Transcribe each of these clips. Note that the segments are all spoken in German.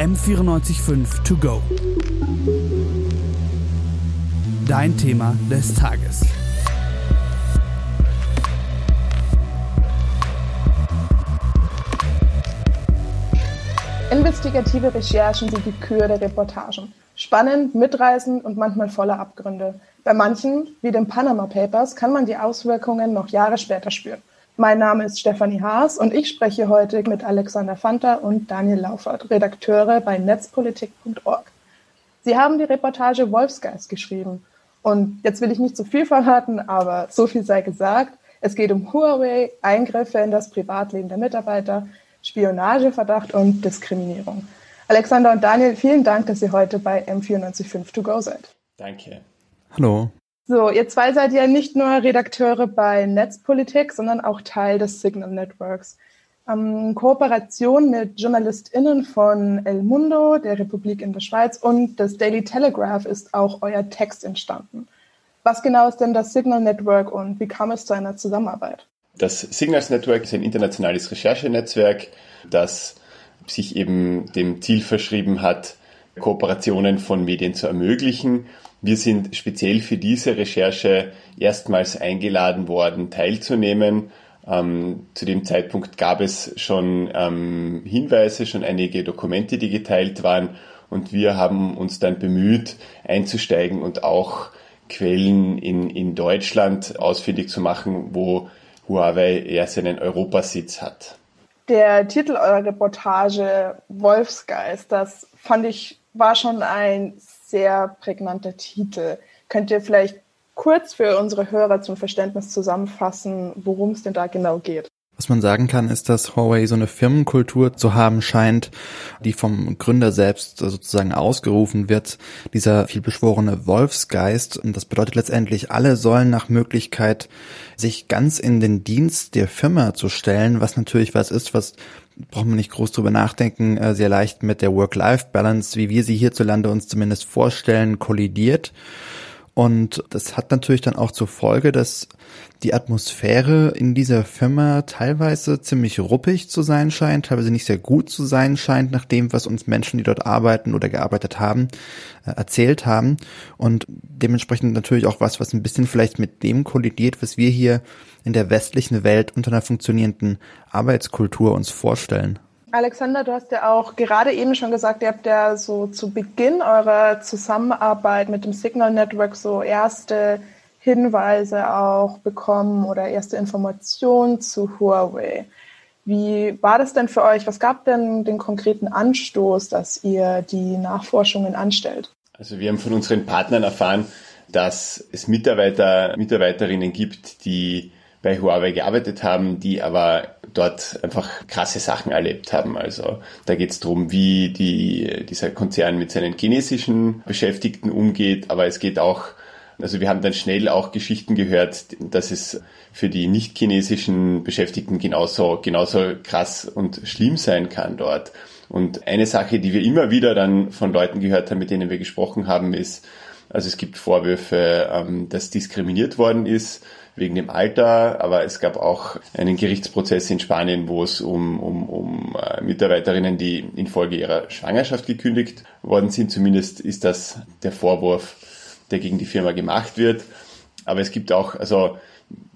M945 To Go. Dein Thema des Tages. Investigative Recherchen sind die Kür der Reportagen. Spannend, mitreißend und manchmal voller Abgründe. Bei manchen, wie den Panama Papers, kann man die Auswirkungen noch Jahre später spüren. Mein Name ist Stefanie Haas und ich spreche heute mit Alexander Fanta und Daniel Laufert, Redakteure bei netzpolitik.org. Sie haben die Reportage Wolfsgeist geschrieben. Und jetzt will ich nicht zu viel verraten, aber so viel sei gesagt. Es geht um Huawei, Eingriffe in das Privatleben der Mitarbeiter, Spionageverdacht und Diskriminierung. Alexander und Daniel, vielen Dank, dass ihr heute bei M945 To Go seid. Danke. Hallo. So, ihr zwei seid ja nicht nur Redakteure bei Netzpolitik, sondern auch Teil des Signal Networks. Ähm, Kooperation mit JournalistInnen von El Mundo, der Republik in der Schweiz und des Daily Telegraph ist auch euer Text entstanden. Was genau ist denn das Signal Network und wie kam es zu einer Zusammenarbeit? Das Signals Network ist ein internationales Recherchenetzwerk, das sich eben dem Ziel verschrieben hat, Kooperationen von Medien zu ermöglichen. Wir sind speziell für diese Recherche erstmals eingeladen worden, teilzunehmen. Ähm, zu dem Zeitpunkt gab es schon ähm, Hinweise, schon einige Dokumente, die geteilt waren. Und wir haben uns dann bemüht, einzusteigen und auch Quellen in, in Deutschland ausfindig zu machen, wo Huawei eher seinen Europasitz hat. Der Titel eurer Reportage Wolfsgeist, das fand ich, war schon ein sehr prägnanter Titel. Könnt ihr vielleicht kurz für unsere Hörer zum Verständnis zusammenfassen, worum es denn da genau geht? Was man sagen kann, ist, dass Huawei so eine Firmenkultur zu haben scheint, die vom Gründer selbst sozusagen ausgerufen wird. Dieser vielbeschworene Wolfsgeist. Und das bedeutet letztendlich, alle sollen nach Möglichkeit sich ganz in den Dienst der Firma zu stellen, was natürlich was ist, was braucht man nicht groß drüber nachdenken, äh, sehr leicht mit der Work-Life-Balance, wie wir sie hierzulande uns zumindest vorstellen, kollidiert. Und das hat natürlich dann auch zur Folge, dass die Atmosphäre in dieser Firma teilweise ziemlich ruppig zu sein scheint, teilweise nicht sehr gut zu sein scheint, nach dem, was uns Menschen, die dort arbeiten oder gearbeitet haben, äh, erzählt haben. Und dementsprechend natürlich auch was, was ein bisschen vielleicht mit dem kollidiert, was wir hier in der westlichen Welt unter einer funktionierenden Arbeitskultur uns vorstellen. Alexander, du hast ja auch gerade eben schon gesagt, ihr habt ja so zu Beginn eurer Zusammenarbeit mit dem Signal Network so erste Hinweise auch bekommen oder erste Informationen zu Huawei. Wie war das denn für euch? Was gab denn den konkreten Anstoß, dass ihr die Nachforschungen anstellt? Also wir haben von unseren Partnern erfahren, dass es Mitarbeiter, Mitarbeiterinnen gibt, die bei Huawei gearbeitet haben, die aber dort einfach krasse Sachen erlebt haben. Also da geht es darum, wie die, dieser Konzern mit seinen chinesischen Beschäftigten umgeht, aber es geht auch, also wir haben dann schnell auch Geschichten gehört, dass es für die nicht chinesischen Beschäftigten genauso, genauso krass und schlimm sein kann dort. Und eine Sache, die wir immer wieder dann von Leuten gehört haben, mit denen wir gesprochen haben, ist, also es gibt Vorwürfe, ähm, dass diskriminiert worden ist wegen dem Alter, aber es gab auch einen Gerichtsprozess in Spanien, wo es um, um, um äh, Mitarbeiterinnen, die infolge ihrer Schwangerschaft gekündigt worden sind. Zumindest ist das der Vorwurf, der gegen die Firma gemacht wird. Aber es gibt auch, also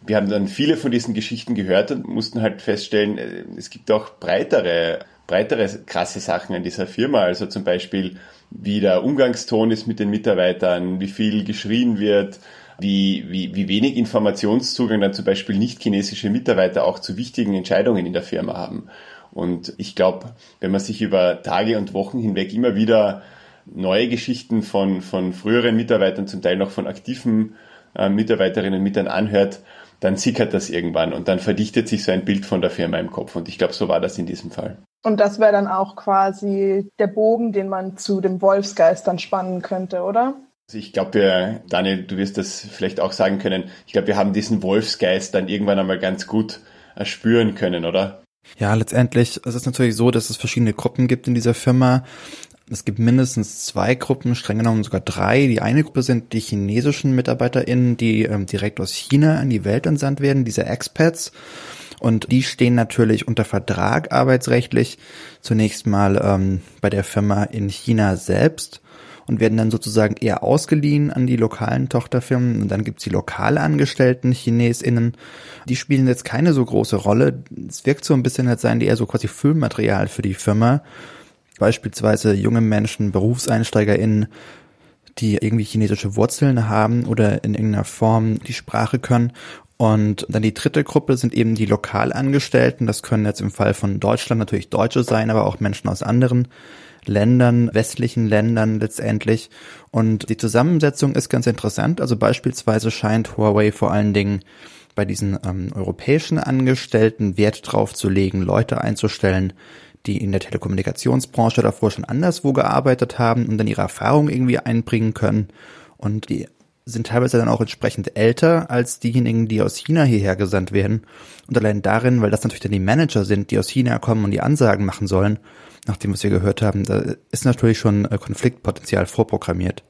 wir haben dann viele von diesen Geschichten gehört und mussten halt feststellen, äh, es gibt auch breitere, breitere krasse Sachen an dieser Firma. Also zum Beispiel, wie der Umgangston ist mit den Mitarbeitern, wie viel geschrien wird, wie, wie, wie wenig Informationszugang dann zum Beispiel nicht chinesische Mitarbeiter auch zu wichtigen Entscheidungen in der Firma haben. Und ich glaube, wenn man sich über Tage und Wochen hinweg immer wieder neue Geschichten von, von früheren Mitarbeitern, zum Teil noch von aktiven äh, Mitarbeiterinnen mit dann anhört, dann sickert das irgendwann und dann verdichtet sich so ein Bild von der Firma im Kopf. Und ich glaube, so war das in diesem Fall. Und das wäre dann auch quasi der Bogen, den man zu dem Wolfsgeist dann spannen könnte, oder? Also ich glaube, Daniel, du wirst das vielleicht auch sagen können. Ich glaube, wir haben diesen Wolfsgeist dann irgendwann einmal ganz gut erspüren können, oder? Ja, letztendlich es ist natürlich so, dass es verschiedene Gruppen gibt in dieser Firma. Es gibt mindestens zwei Gruppen, streng genommen sogar drei. Die eine Gruppe sind die chinesischen MitarbeiterInnen, die ähm, direkt aus China in die Welt entsandt werden, diese Expats. Und die stehen natürlich unter Vertrag arbeitsrechtlich. Zunächst mal ähm, bei der Firma in China selbst und werden dann sozusagen eher ausgeliehen an die lokalen Tochterfirmen. Und dann gibt's die lokal angestellten ChinesInnen. Die spielen jetzt keine so große Rolle. Es wirkt so ein bisschen, als seien die eher so quasi Füllmaterial für die Firma. Beispielsweise junge Menschen, BerufseinsteigerInnen, die irgendwie chinesische Wurzeln haben oder in irgendeiner Form die Sprache können. Und dann die dritte Gruppe sind eben die Lokalangestellten. Das können jetzt im Fall von Deutschland natürlich Deutsche sein, aber auch Menschen aus anderen Ländern, westlichen Ländern letztendlich. Und die Zusammensetzung ist ganz interessant. Also beispielsweise scheint Huawei vor allen Dingen bei diesen ähm, europäischen Angestellten Wert drauf zu legen, Leute einzustellen, die in der Telekommunikationsbranche davor schon anderswo gearbeitet haben und dann ihre Erfahrung irgendwie einbringen können. Und die sind teilweise dann auch entsprechend älter als diejenigen, die aus China hierher gesandt werden. Und allein darin, weil das natürlich dann die Manager sind, die aus China kommen und die Ansagen machen sollen, nach dem, was wir gehört haben, da ist natürlich schon äh, Konfliktpotenzial vorprogrammiert.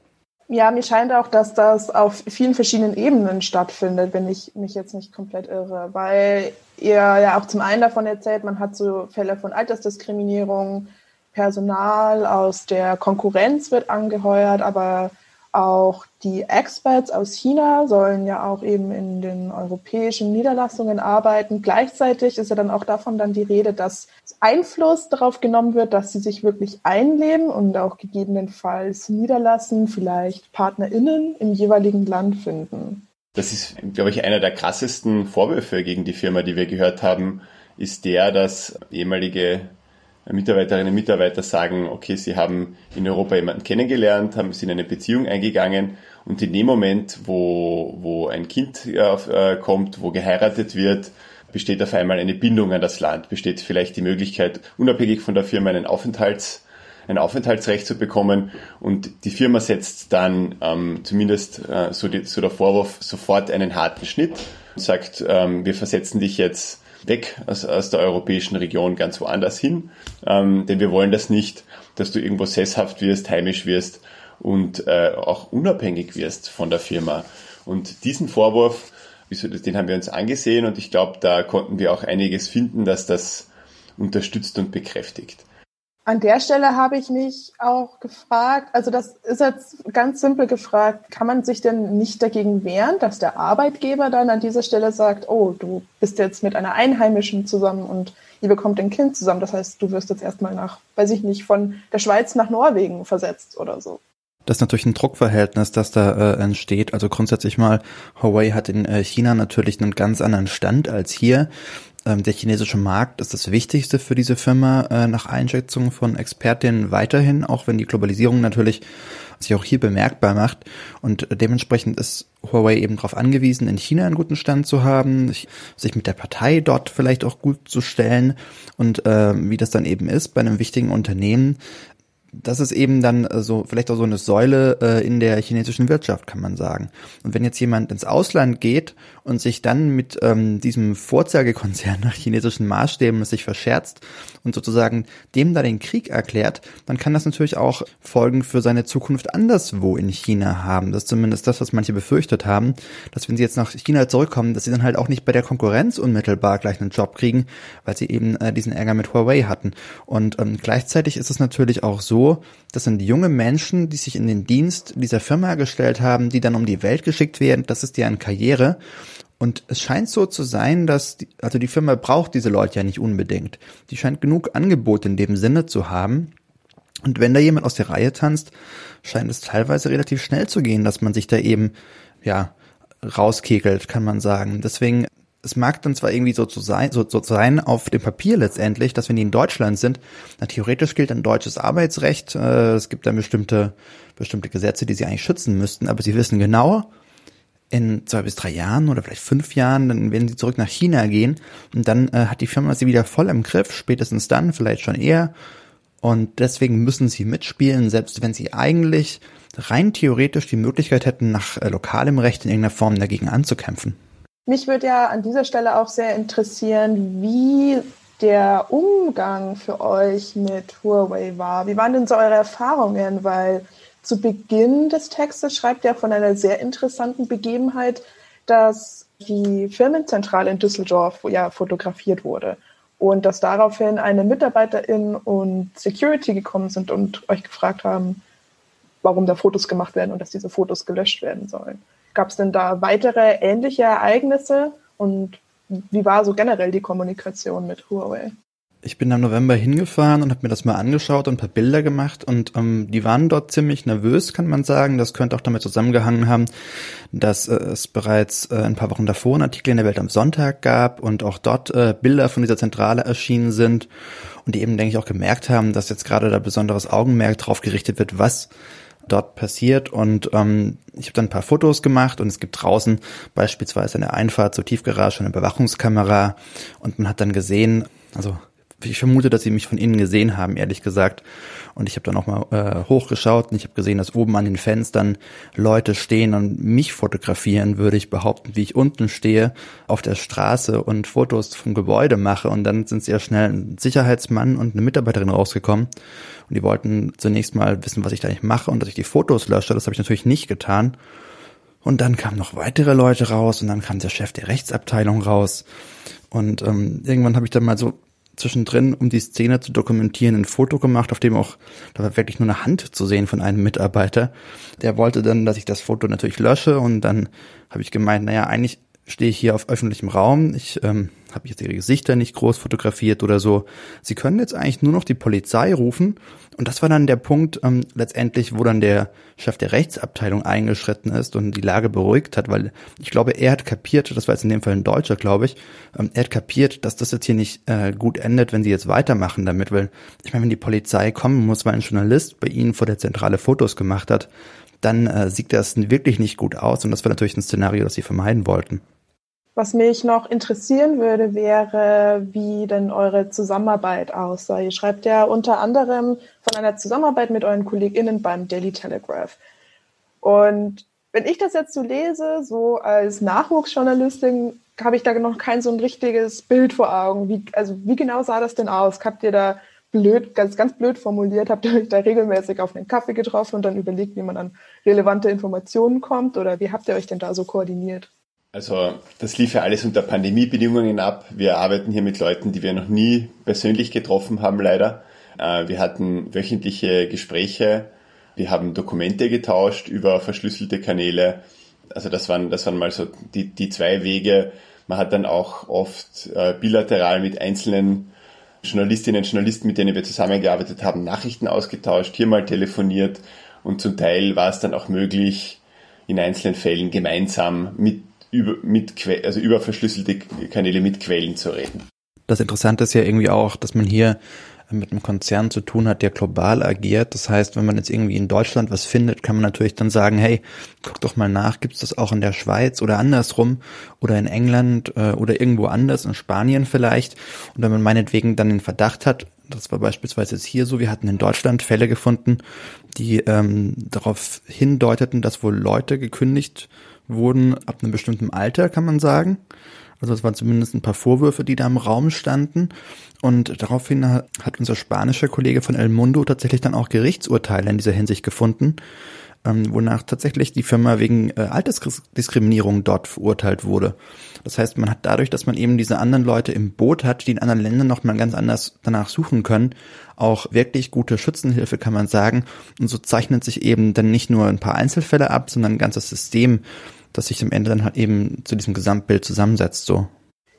Ja, mir scheint auch, dass das auf vielen verschiedenen Ebenen stattfindet, wenn ich mich jetzt nicht komplett irre, weil ihr ja auch zum einen davon erzählt, man hat so Fälle von Altersdiskriminierung, Personal aus der Konkurrenz wird angeheuert, aber auch die Experts aus China sollen ja auch eben in den europäischen Niederlassungen arbeiten. Gleichzeitig ist ja dann auch davon dann die Rede, dass Einfluss darauf genommen wird, dass sie sich wirklich einleben und auch gegebenenfalls niederlassen, vielleicht PartnerInnen im jeweiligen Land finden. Das ist, glaube ich, einer der krassesten Vorwürfe gegen die Firma, die wir gehört haben, ist der, dass ehemalige Mitarbeiterinnen und Mitarbeiter sagen, okay, sie haben in Europa jemanden kennengelernt, haben sie in eine Beziehung eingegangen und in dem Moment, wo, wo ein Kind äh, kommt, wo geheiratet wird, besteht auf einmal eine Bindung an das Land, besteht vielleicht die Möglichkeit, unabhängig von der Firma einen Aufenthalts ein Aufenthaltsrecht zu bekommen und die Firma setzt dann ähm, zumindest äh, so, die, so der Vorwurf sofort einen harten Schnitt und sagt, ähm, wir versetzen dich jetzt weg aus, aus der europäischen Region ganz woanders hin, ähm, denn wir wollen das nicht, dass du irgendwo sesshaft wirst, heimisch wirst und äh, auch unabhängig wirst von der Firma. Und diesen Vorwurf, den haben wir uns angesehen und ich glaube, da konnten wir auch einiges finden, dass das unterstützt und bekräftigt. An der Stelle habe ich mich auch gefragt, also das ist jetzt ganz simpel gefragt, kann man sich denn nicht dagegen wehren, dass der Arbeitgeber dann an dieser Stelle sagt, oh, du bist jetzt mit einer Einheimischen zusammen und ihr bekommt ein Kind zusammen. Das heißt, du wirst jetzt erstmal nach, weiß ich nicht, von der Schweiz nach Norwegen versetzt oder so. Das ist natürlich ein Druckverhältnis, das da äh, entsteht. Also grundsätzlich mal, Huawei hat in äh, China natürlich einen ganz anderen Stand als hier. Ähm, der chinesische Markt ist das Wichtigste für diese Firma äh, nach Einschätzung von Expertinnen weiterhin, auch wenn die Globalisierung natürlich sich auch hier bemerkbar macht. Und dementsprechend ist Huawei eben darauf angewiesen, in China einen guten Stand zu haben, sich mit der Partei dort vielleicht auch gut zu stellen. Und äh, wie das dann eben ist bei einem wichtigen Unternehmen, das ist eben dann äh, so vielleicht auch so eine Säule äh, in der chinesischen Wirtschaft, kann man sagen. Und wenn jetzt jemand ins Ausland geht und sich dann mit ähm, diesem Vorzeigekonzern nach chinesischen Maßstäben sich verscherzt und sozusagen dem da den Krieg erklärt, dann kann das natürlich auch Folgen für seine Zukunft anderswo in China haben. Das ist zumindest das, was manche befürchtet haben, dass wenn sie jetzt nach China zurückkommen, dass sie dann halt auch nicht bei der Konkurrenz unmittelbar gleich einen Job kriegen, weil sie eben äh, diesen Ärger mit Huawei hatten. Und ähm, gleichzeitig ist es natürlich auch so, das sind junge Menschen, die sich in den Dienst dieser Firma gestellt haben, die dann um die Welt geschickt werden. Das ist deren Karriere. Und es scheint so zu sein, dass, die, also die Firma braucht diese Leute ja nicht unbedingt. Die scheint genug Angebot in dem Sinne zu haben. Und wenn da jemand aus der Reihe tanzt, scheint es teilweise relativ schnell zu gehen, dass man sich da eben, ja, rauskekelt, kann man sagen. Deswegen es mag dann zwar irgendwie so zu sein, so, so sein auf dem Papier letztendlich, dass wenn die in Deutschland sind, na, theoretisch gilt ein deutsches Arbeitsrecht, äh, es gibt dann bestimmte, bestimmte Gesetze, die sie eigentlich schützen müssten, aber sie wissen genau, in zwei bis drei Jahren oder vielleicht fünf Jahren, dann werden sie zurück nach China gehen und dann äh, hat die Firma sie wieder voll im Griff, spätestens dann, vielleicht schon eher. Und deswegen müssen sie mitspielen, selbst wenn sie eigentlich rein theoretisch die Möglichkeit hätten, nach äh, lokalem Recht in irgendeiner Form dagegen anzukämpfen. Mich würde ja an dieser Stelle auch sehr interessieren, wie der Umgang für euch mit Huawei war. Wie waren denn so eure Erfahrungen? Weil zu Beginn des Textes schreibt er von einer sehr interessanten Begebenheit, dass die Firmenzentrale in Düsseldorf ja fotografiert wurde und dass daraufhin eine Mitarbeiterin und Security gekommen sind und euch gefragt haben, warum da Fotos gemacht werden und dass diese Fotos gelöscht werden sollen. Gab es denn da weitere ähnliche Ereignisse und wie war so generell die Kommunikation mit Huawei? Ich bin im November hingefahren und habe mir das mal angeschaut und ein paar Bilder gemacht und ähm, die waren dort ziemlich nervös, kann man sagen. Das könnte auch damit zusammengehangen haben, dass äh, es bereits äh, ein paar Wochen davor einen Artikel in der Welt am Sonntag gab und auch dort äh, Bilder von dieser Zentrale erschienen sind und die eben, denke ich, auch gemerkt haben, dass jetzt gerade da besonderes Augenmerk drauf gerichtet wird, was dort passiert. Und ähm, ich habe dann ein paar Fotos gemacht und es gibt draußen beispielsweise in der Einfahrt zur Tiefgarage eine Bewachungskamera und man hat dann gesehen, also ich vermute, dass sie mich von innen gesehen haben, ehrlich gesagt. Und ich habe dann auch mal äh, hochgeschaut und ich habe gesehen, dass oben an den Fenstern Leute stehen und mich fotografieren, würde ich behaupten, wie ich unten stehe auf der Straße und Fotos vom Gebäude mache. Und dann sind sehr schnell ein Sicherheitsmann und eine Mitarbeiterin rausgekommen. Und die wollten zunächst mal wissen, was ich da eigentlich mache und dass ich die Fotos lösche. Das habe ich natürlich nicht getan. Und dann kamen noch weitere Leute raus und dann kam der Chef der Rechtsabteilung raus. Und ähm, irgendwann habe ich dann mal so zwischendrin, um die Szene zu dokumentieren, ein Foto gemacht, auf dem auch, da war wirklich nur eine Hand zu sehen von einem Mitarbeiter. Der wollte dann, dass ich das Foto natürlich lösche und dann habe ich gemeint, naja, eigentlich stehe ich hier auf öffentlichem Raum. Ich ähm, habe jetzt ihre Gesichter nicht groß fotografiert oder so. Sie können jetzt eigentlich nur noch die Polizei rufen. Und das war dann der Punkt ähm, letztendlich, wo dann der Chef der Rechtsabteilung eingeschritten ist und die Lage beruhigt hat, weil ich glaube, er hat kapiert, das war jetzt in dem Fall ein Deutscher, glaube ich, ähm, er hat kapiert, dass das jetzt hier nicht äh, gut endet, wenn sie jetzt weitermachen damit, weil ich meine, wenn die Polizei kommen muss, weil ein Journalist bei ihnen vor der Zentrale Fotos gemacht hat, dann äh, sieht das wirklich nicht gut aus und das war natürlich ein Szenario, das sie vermeiden wollten. Was mich noch interessieren würde, wäre, wie denn eure Zusammenarbeit aussah. Ihr schreibt ja unter anderem von einer Zusammenarbeit mit euren KollegInnen beim Daily Telegraph. Und wenn ich das jetzt so lese, so als Nachwuchsjournalistin, habe ich da noch kein so ein richtiges Bild vor Augen. Wie, also wie genau sah das denn aus? Habt ihr da blöd, ganz, ganz blöd formuliert, habt ihr euch da regelmäßig auf einen Kaffee getroffen und dann überlegt, wie man an relevante Informationen kommt? Oder wie habt ihr euch denn da so koordiniert? Also das lief ja alles unter Pandemiebedingungen ab. Wir arbeiten hier mit Leuten, die wir noch nie persönlich getroffen haben, leider. Äh, wir hatten wöchentliche Gespräche, wir haben Dokumente getauscht über verschlüsselte Kanäle. Also das waren, das waren mal so die, die zwei Wege. Man hat dann auch oft äh, bilateral mit einzelnen Journalistinnen und Journalisten, mit denen wir zusammengearbeitet haben, Nachrichten ausgetauscht, hier mal telefoniert und zum Teil war es dann auch möglich, in einzelnen Fällen gemeinsam mit über, mit, also über verschlüsselte Kanäle mit Quellen zu reden. Das Interessante ist ja irgendwie auch, dass man hier mit einem Konzern zu tun hat, der global agiert. Das heißt, wenn man jetzt irgendwie in Deutschland was findet, kann man natürlich dann sagen, hey, guck doch mal nach, gibt es das auch in der Schweiz oder andersrum oder in England äh, oder irgendwo anders, in Spanien vielleicht. Und wenn man meinetwegen dann den Verdacht hat, das war beispielsweise jetzt hier so, wir hatten in Deutschland Fälle gefunden, die ähm, darauf hindeuteten, dass wohl Leute gekündigt wurden ab einem bestimmten Alter, kann man sagen. Also es waren zumindest ein paar Vorwürfe, die da im Raum standen. Und daraufhin hat unser spanischer Kollege von El Mundo tatsächlich dann auch Gerichtsurteile in dieser Hinsicht gefunden, ähm, wonach tatsächlich die Firma wegen äh, Altersdiskriminierung dort verurteilt wurde. Das heißt, man hat dadurch, dass man eben diese anderen Leute im Boot hat, die in anderen Ländern nochmal ganz anders danach suchen können, auch wirklich gute Schützenhilfe, kann man sagen. Und so zeichnet sich eben dann nicht nur ein paar Einzelfälle ab, sondern ein ganzes System, das sich am Ende dann halt eben zu diesem Gesamtbild zusammensetzt, so.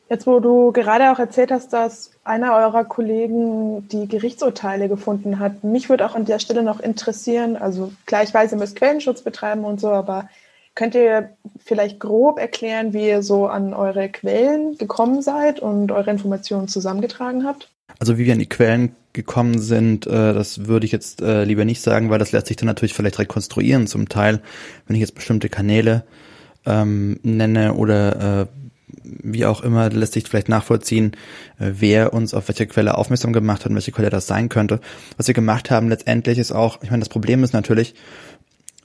Jetzt, wo du gerade auch erzählt hast, dass einer eurer Kollegen die Gerichtsurteile gefunden hat, mich würde auch an der Stelle noch interessieren, also klar, ich weiß, ihr müsst Quellenschutz betreiben und so, aber könnt ihr vielleicht grob erklären, wie ihr so an eure Quellen gekommen seid und eure Informationen zusammengetragen habt? Also wie wir an die Quellen gekommen sind, äh, das würde ich jetzt äh, lieber nicht sagen, weil das lässt sich dann natürlich vielleicht rekonstruieren zum Teil, wenn ich jetzt bestimmte Kanäle ähm, nenne oder äh, wie auch immer, lässt sich vielleicht nachvollziehen, äh, wer uns auf welche Quelle aufmerksam gemacht hat und welche Quelle das sein könnte. Was wir gemacht haben letztendlich ist auch, ich meine, das Problem ist natürlich,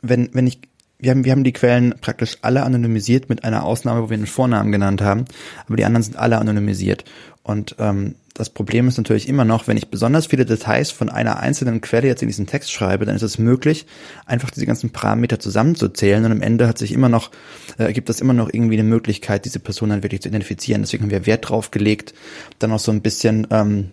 wenn, wenn ich, wir haben, wir haben die Quellen praktisch alle anonymisiert mit einer Ausnahme, wo wir einen Vornamen genannt haben, aber die anderen sind alle anonymisiert. Und ähm, das Problem ist natürlich immer noch, wenn ich besonders viele Details von einer einzelnen Quelle jetzt in diesen Text schreibe, dann ist es möglich, einfach diese ganzen Parameter zusammenzuzählen und am Ende hat sich immer noch, äh, gibt es immer noch irgendwie eine Möglichkeit, diese Person dann wirklich zu identifizieren. Deswegen haben wir Wert drauf gelegt, dann auch so ein bisschen ähm,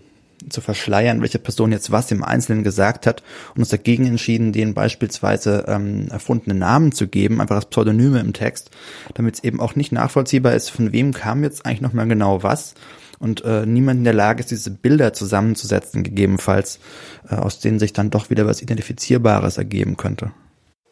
zu verschleiern, welche Person jetzt was im Einzelnen gesagt hat und uns dagegen entschieden, denen beispielsweise ähm, erfundene Namen zu geben, einfach als Pseudonyme im Text, damit es eben auch nicht nachvollziehbar ist, von wem kam jetzt eigentlich nochmal genau was und äh, niemand in der Lage ist, diese Bilder zusammenzusetzen, gegebenenfalls, äh, aus denen sich dann doch wieder was Identifizierbares ergeben könnte.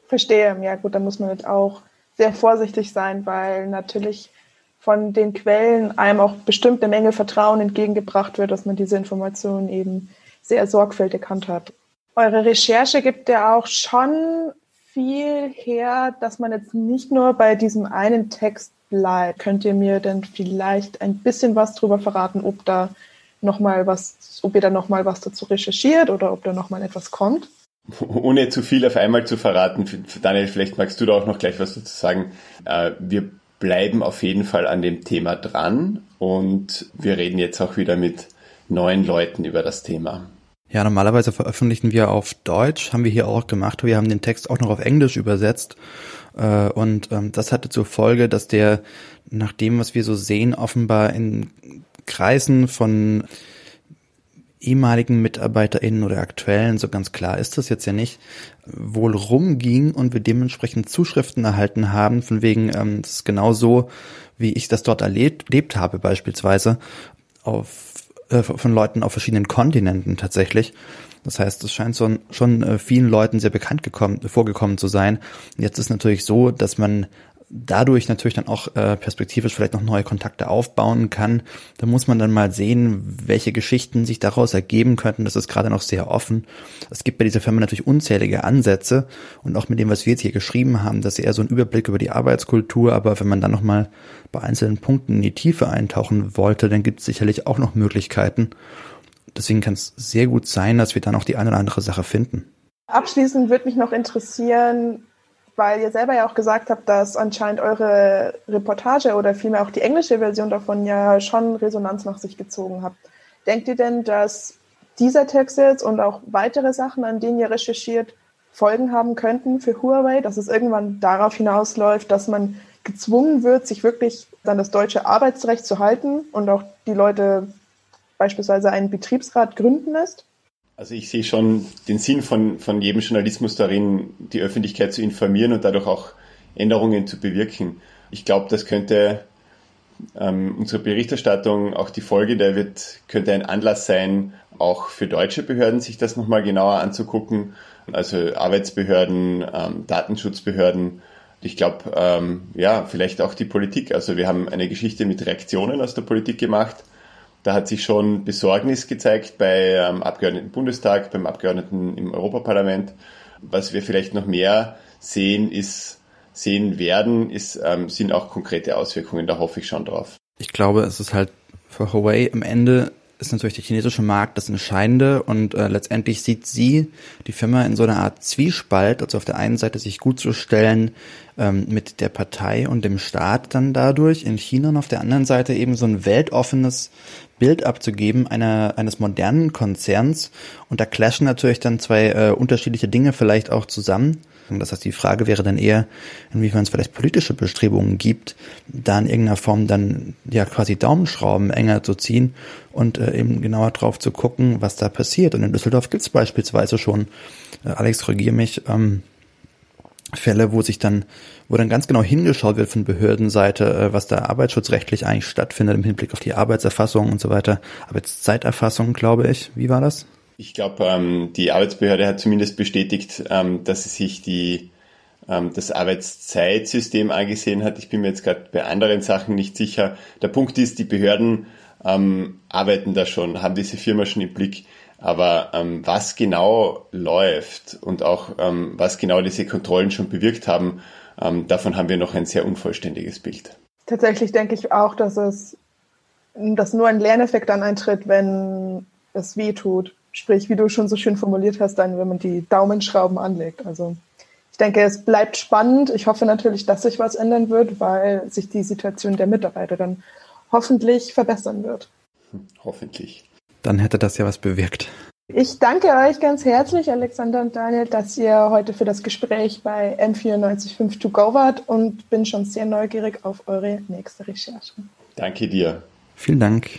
Verstehe, ja gut, da muss man jetzt auch sehr vorsichtig sein, weil natürlich von den Quellen einem auch bestimmte Menge Vertrauen entgegengebracht wird, dass man diese Informationen eben sehr sorgfältig handhabt. Eure Recherche gibt ja auch schon viel her, dass man jetzt nicht nur bei diesem einen Text bleibt. Könnt ihr mir denn vielleicht ein bisschen was darüber verraten, ob da noch mal was, ob ihr da noch mal was dazu recherchiert oder ob da noch mal etwas kommt? Ohne zu viel auf einmal zu verraten, Daniel, vielleicht magst du da auch noch gleich was dazu sagen. Äh, wir bleiben auf jeden Fall an dem Thema dran und wir reden jetzt auch wieder mit neuen Leuten über das Thema. Ja, normalerweise veröffentlichen wir auf Deutsch, haben wir hier auch gemacht. Wir haben den Text auch noch auf Englisch übersetzt. Äh, und ähm, das hatte zur Folge, dass der, nach dem, was wir so sehen, offenbar in Kreisen von ehemaligen MitarbeiterInnen oder aktuellen, so ganz klar ist das jetzt ja nicht, wohl rumging und wir dementsprechend Zuschriften erhalten haben, von wegen, ähm, das ist genau so, wie ich das dort erlebt, erlebt habe beispielsweise, auf, äh, von Leuten auf verschiedenen Kontinenten tatsächlich. Das heißt, es scheint schon, schon äh, vielen Leuten sehr bekannt gekommen, vorgekommen zu sein. Jetzt ist natürlich so, dass man dadurch natürlich dann auch äh, perspektivisch vielleicht noch neue Kontakte aufbauen kann. Da muss man dann mal sehen, welche Geschichten sich daraus ergeben könnten. Das ist gerade noch sehr offen. Es gibt bei dieser Firma natürlich unzählige Ansätze und auch mit dem, was wir jetzt hier geschrieben haben, dass eher so ein Überblick über die Arbeitskultur, aber wenn man dann nochmal bei einzelnen Punkten in die Tiefe eintauchen wollte, dann gibt es sicherlich auch noch Möglichkeiten. Deswegen kann es sehr gut sein, dass wir dann auch die eine oder andere Sache finden. Abschließend würde mich noch interessieren, weil ihr selber ja auch gesagt habt, dass anscheinend eure Reportage oder vielmehr auch die englische Version davon ja schon Resonanz nach sich gezogen habt. Denkt ihr denn, dass dieser Text jetzt und auch weitere Sachen, an denen ihr recherchiert, Folgen haben könnten für Huawei, dass es irgendwann darauf hinausläuft, dass man gezwungen wird, sich wirklich an das deutsche Arbeitsrecht zu halten und auch die Leute beispielsweise einen Betriebsrat gründen lässt? Also ich sehe schon den Sinn von, von jedem Journalismus darin, die Öffentlichkeit zu informieren und dadurch auch Änderungen zu bewirken. Ich glaube, das könnte ähm, unsere Berichterstattung, auch die Folge der wird, könnte ein Anlass sein, auch für deutsche Behörden sich das nochmal genauer anzugucken. Also Arbeitsbehörden, ähm, Datenschutzbehörden. Ich glaube, ähm, ja, vielleicht auch die Politik. Also wir haben eine Geschichte mit Reaktionen aus der Politik gemacht da hat sich schon Besorgnis gezeigt bei ähm, Abgeordneten im Bundestag, beim Abgeordneten im Europaparlament. Was wir vielleicht noch mehr sehen, ist, sehen werden, ist, ähm, sind auch konkrete Auswirkungen. Da hoffe ich schon drauf. Ich glaube, es ist halt für Huawei am Ende ist natürlich der chinesische Markt das Entscheidende und äh, letztendlich sieht sie, die Firma, in so einer Art Zwiespalt, also auf der einen Seite sich gut zu stellen ähm, mit der Partei und dem Staat dann dadurch in China und auf der anderen Seite eben so ein weltoffenes Bild abzugeben einer, eines modernen Konzerns und da clashen natürlich dann zwei äh, unterschiedliche Dinge vielleicht auch zusammen. Das heißt, die Frage wäre dann eher, inwiefern es vielleicht politische Bestrebungen gibt, da in irgendeiner Form dann ja quasi Daumenschrauben enger zu ziehen und äh, eben genauer drauf zu gucken, was da passiert. Und in Düsseldorf gibt es beispielsweise schon, äh, Alex, korrigier mich, ähm, Fälle, wo sich dann, wo dann ganz genau hingeschaut wird von Behördenseite, äh, was da arbeitsschutzrechtlich eigentlich stattfindet im Hinblick auf die Arbeitserfassung und so weiter. Arbeitszeiterfassung, glaube ich. Wie war das? Ich glaube, ähm, die Arbeitsbehörde hat zumindest bestätigt, ähm, dass sie sich die, ähm, das Arbeitszeitsystem angesehen hat. Ich bin mir jetzt gerade bei anderen Sachen nicht sicher. Der Punkt ist, die Behörden arbeiten da schon, haben diese Firma schon im Blick. Aber was genau läuft und auch was genau diese Kontrollen schon bewirkt haben, davon haben wir noch ein sehr unvollständiges Bild. Tatsächlich denke ich auch, dass es dass nur ein Lerneffekt dann eintritt, wenn es weh tut. Sprich, wie du schon so schön formuliert hast, dann, wenn man die Daumenschrauben anlegt. Also ich denke, es bleibt spannend. Ich hoffe natürlich, dass sich was ändern wird, weil sich die Situation der Mitarbeiterin hoffentlich verbessern wird. Hm, hoffentlich. Dann hätte das ja was bewirkt. Ich danke euch ganz herzlich, Alexander und Daniel, dass ihr heute für das Gespräch bei M945 to go wart und bin schon sehr neugierig auf eure nächste Recherche. Danke dir. Vielen Dank.